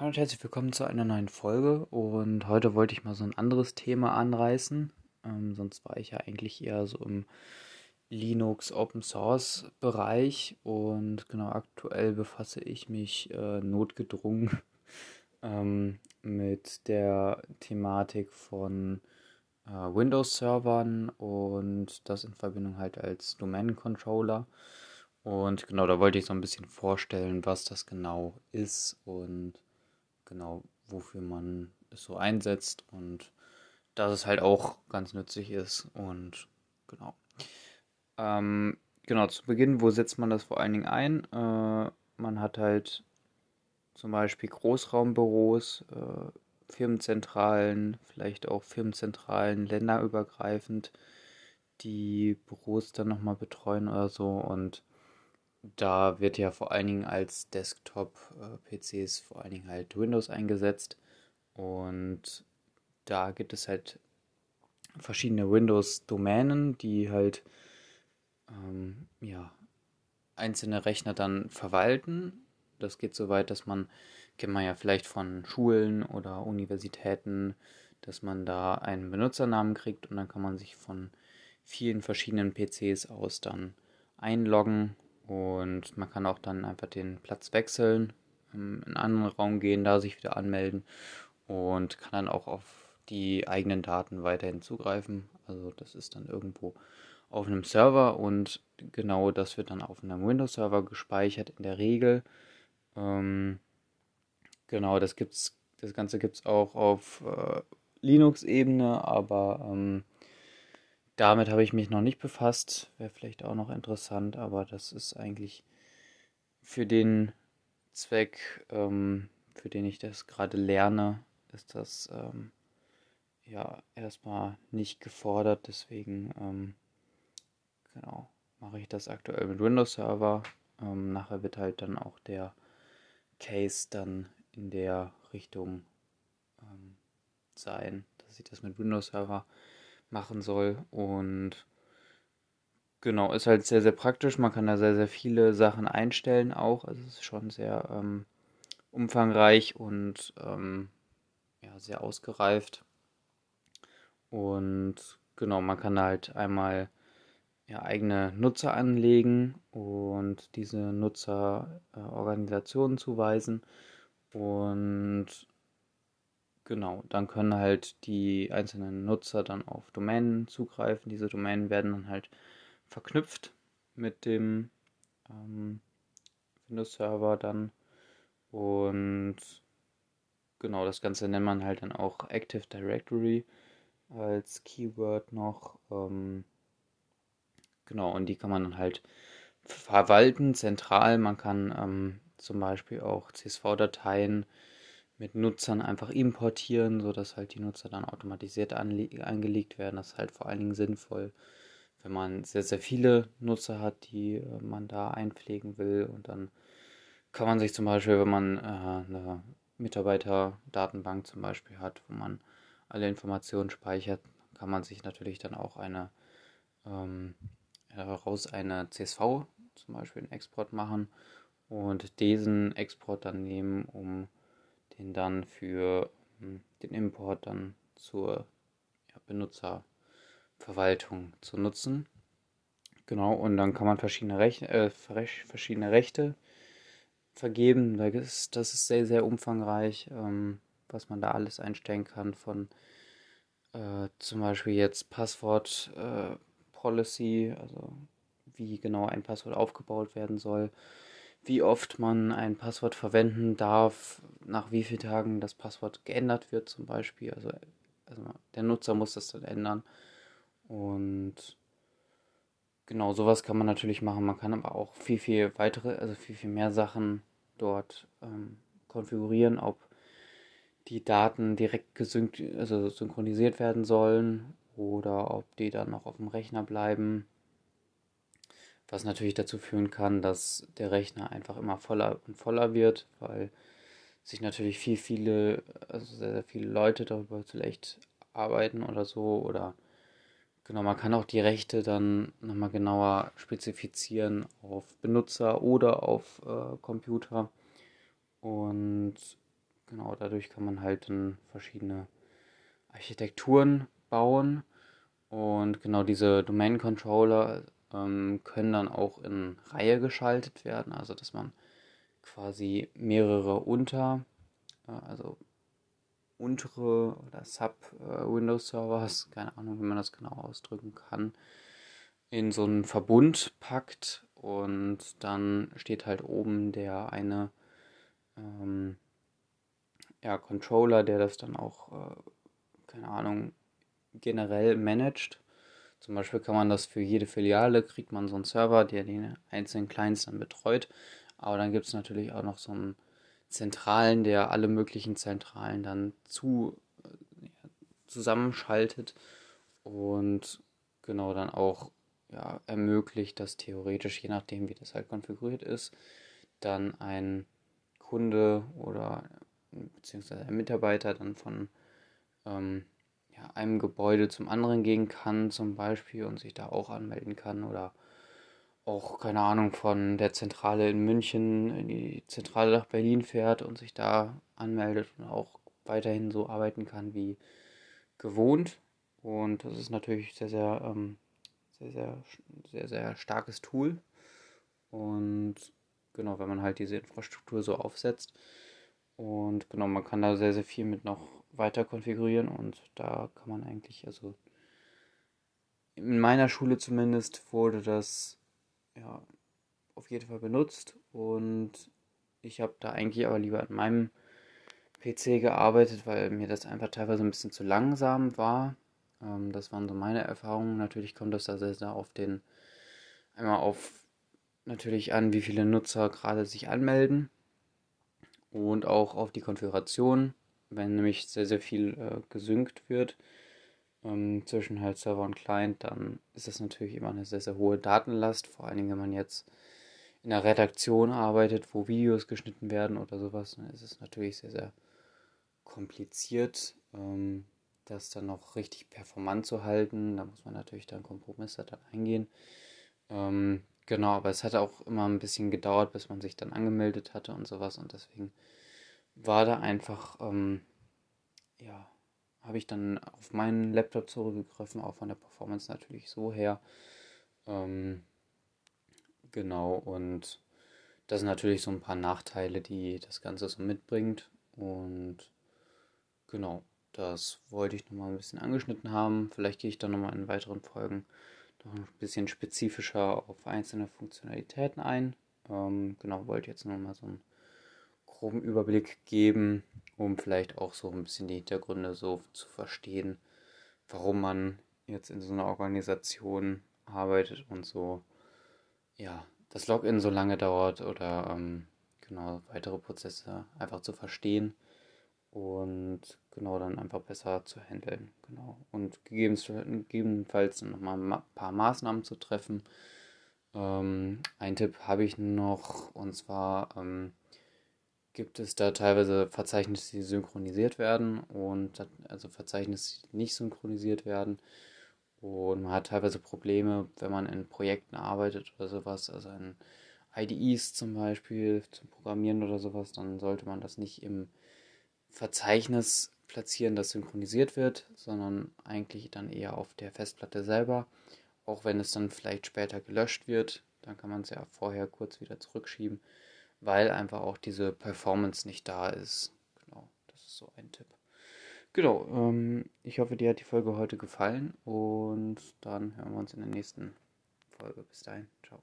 Hallo und herzlich willkommen zu einer neuen Folge. Und heute wollte ich mal so ein anderes Thema anreißen. Ähm, sonst war ich ja eigentlich eher so im Linux Open Source Bereich. Und genau aktuell befasse ich mich äh, notgedrungen ähm, mit der Thematik von äh, Windows-Servern und das in Verbindung halt als Domain-Controller. Und genau, da wollte ich so ein bisschen vorstellen, was das genau ist und genau, wofür man es so einsetzt und dass es halt auch ganz nützlich ist und genau. Ähm, genau, zu Beginn, wo setzt man das vor allen Dingen ein? Äh, man hat halt zum Beispiel Großraumbüros, äh, Firmenzentralen, vielleicht auch Firmenzentralen länderübergreifend, die Büros dann nochmal betreuen oder so und da wird ja vor allen Dingen als Desktop-PCs vor allen Dingen halt Windows eingesetzt. Und da gibt es halt verschiedene Windows-Domänen, die halt ähm, ja, einzelne Rechner dann verwalten. Das geht so weit, dass man, kennt man ja vielleicht von Schulen oder Universitäten, dass man da einen Benutzernamen kriegt und dann kann man sich von vielen verschiedenen PCs aus dann einloggen und man kann auch dann einfach den Platz wechseln, ähm, in einen anderen Raum gehen, da sich wieder anmelden und kann dann auch auf die eigenen Daten weiterhin zugreifen. Also das ist dann irgendwo auf einem Server und genau das wird dann auf einem Windows-Server gespeichert in der Regel. Ähm, genau, das gibt's, das Ganze gibt es auch auf äh, Linux-Ebene, aber ähm, damit habe ich mich noch nicht befasst. Wäre vielleicht auch noch interessant, aber das ist eigentlich für den Zweck, ähm, für den ich das gerade lerne, ist das ähm, ja erstmal nicht gefordert. Deswegen ähm, genau mache ich das aktuell mit Windows Server. Ähm, nachher wird halt dann auch der Case dann in der Richtung ähm, sein, dass ich das mit Windows Server machen soll. Und genau, ist halt sehr, sehr praktisch. Man kann da sehr, sehr viele Sachen einstellen auch. Also es ist schon sehr ähm, umfangreich und ähm, ja, sehr ausgereift. Und genau, man kann halt einmal ja, eigene Nutzer anlegen und diese Nutzer äh, Organisationen zuweisen. Und Genau, dann können halt die einzelnen Nutzer dann auf Domänen zugreifen. Diese Domänen werden dann halt verknüpft mit dem ähm, Windows-Server dann. Und genau, das Ganze nennt man halt dann auch Active Directory als Keyword noch. Ähm, genau, und die kann man dann halt verwalten, zentral. Man kann ähm, zum Beispiel auch CSV-Dateien mit Nutzern einfach importieren, sodass halt die Nutzer dann automatisiert angelegt werden. Das ist halt vor allen Dingen sinnvoll, wenn man sehr, sehr viele Nutzer hat, die äh, man da einpflegen will. Und dann kann man sich zum Beispiel, wenn man äh, eine Mitarbeiterdatenbank zum Beispiel hat, wo man alle Informationen speichert, kann man sich natürlich dann auch eine ähm, daraus eine CSV zum Beispiel einen Export machen und diesen Export dann nehmen, um den dann für hm, den Import dann zur ja, Benutzerverwaltung zu nutzen. Genau, und dann kann man verschiedene, Rech äh, verschiedene Rechte vergeben. Das ist, das ist sehr, sehr umfangreich, ähm, was man da alles einstellen kann von äh, zum Beispiel jetzt Passwort äh, Policy, also wie genau ein Passwort aufgebaut werden soll, wie oft man ein Passwort verwenden darf, nach wie vielen Tagen das Passwort geändert wird zum Beispiel. Also, also der Nutzer muss das dann ändern. Und genau sowas kann man natürlich machen. Man kann aber auch viel, viel weitere, also viel, viel mehr Sachen dort ähm, konfigurieren, ob die Daten direkt gesynkt, also synchronisiert werden sollen oder ob die dann noch auf dem Rechner bleiben was natürlich dazu führen kann, dass der Rechner einfach immer voller und voller wird, weil sich natürlich viel, viele, also sehr, sehr viele Leute darüber vielleicht arbeiten oder so oder genau, man kann auch die Rechte dann nochmal genauer spezifizieren auf Benutzer oder auf äh, Computer und genau, dadurch kann man halt dann verschiedene Architekturen bauen. Und genau diese Domain Controller ähm, können dann auch in Reihe geschaltet werden, also dass man quasi mehrere unter, also untere oder Sub-Windows-Servers, äh, keine Ahnung, wie man das genau ausdrücken kann, in so einen Verbund packt und dann steht halt oben der eine ähm, ja, Controller, der das dann auch, äh, keine Ahnung, generell managt. Zum Beispiel kann man das für jede Filiale, kriegt man so einen Server, der den einzelnen Clients dann betreut. Aber dann gibt es natürlich auch noch so einen zentralen, der alle möglichen Zentralen dann zu, äh, zusammenschaltet und genau dann auch ja, ermöglicht, dass theoretisch, je nachdem wie das halt konfiguriert ist, dann ein Kunde oder beziehungsweise ein Mitarbeiter dann von ähm, ja, einem Gebäude zum anderen gehen kann zum Beispiel und sich da auch anmelden kann oder auch, keine Ahnung, von der Zentrale in München in die Zentrale nach Berlin fährt und sich da anmeldet und auch weiterhin so arbeiten kann wie gewohnt. Und das ist natürlich sehr, sehr, ähm, sehr, sehr, sehr, sehr starkes Tool. Und genau, wenn man halt diese Infrastruktur so aufsetzt. Und genau, man kann da sehr, sehr viel mit noch weiter konfigurieren und da kann man eigentlich, also in meiner Schule zumindest wurde das ja auf jeden Fall benutzt und ich habe da eigentlich aber lieber an meinem PC gearbeitet, weil mir das einfach teilweise ein bisschen zu langsam war. Ähm, das waren so meine Erfahrungen. Natürlich kommt das da sehr, sehr auf den, einmal auf natürlich an, wie viele Nutzer gerade sich anmelden und auch auf die Konfiguration wenn nämlich sehr, sehr viel äh, gesynkt wird ähm, zwischen halt Server und Client, dann ist das natürlich immer eine sehr, sehr hohe Datenlast, vor allen Dingen, wenn man jetzt in einer Redaktion arbeitet, wo Videos geschnitten werden oder sowas, dann ist es natürlich sehr, sehr kompliziert, ähm, das dann noch richtig performant zu halten. Da muss man natürlich dann Kompromisse dann eingehen. Ähm, genau, aber es hat auch immer ein bisschen gedauert, bis man sich dann angemeldet hatte und sowas und deswegen war da einfach, ähm, ja, habe ich dann auf meinen Laptop zurückgegriffen, auch von der Performance natürlich so her. Ähm, genau, und das sind natürlich so ein paar Nachteile, die das Ganze so mitbringt. Und genau, das wollte ich nochmal ein bisschen angeschnitten haben. Vielleicht gehe ich dann nochmal in weiteren Folgen noch ein bisschen spezifischer auf einzelne Funktionalitäten ein. Ähm, genau, wollte jetzt nochmal so ein groben Überblick geben, um vielleicht auch so ein bisschen die Hintergründe so zu verstehen, warum man jetzt in so einer Organisation arbeitet und so, ja, das Login so lange dauert oder ähm, genau weitere Prozesse einfach zu verstehen und genau dann einfach besser zu handeln. Genau. Und gegebenenfalls nochmal ein paar Maßnahmen zu treffen. Ähm, ein Tipp habe ich noch und zwar ähm, gibt es da teilweise Verzeichnisse, die synchronisiert werden und also Verzeichnisse, die nicht synchronisiert werden. Und man hat teilweise Probleme, wenn man in Projekten arbeitet oder sowas, also in IDEs zum Beispiel zum Programmieren oder sowas, dann sollte man das nicht im Verzeichnis platzieren, das synchronisiert wird, sondern eigentlich dann eher auf der Festplatte selber. Auch wenn es dann vielleicht später gelöscht wird, dann kann man es ja vorher kurz wieder zurückschieben weil einfach auch diese Performance nicht da ist. Genau, das ist so ein Tipp. Genau, ähm, ich hoffe, dir hat die Folge heute gefallen und dann hören wir uns in der nächsten Folge. Bis dahin, ciao.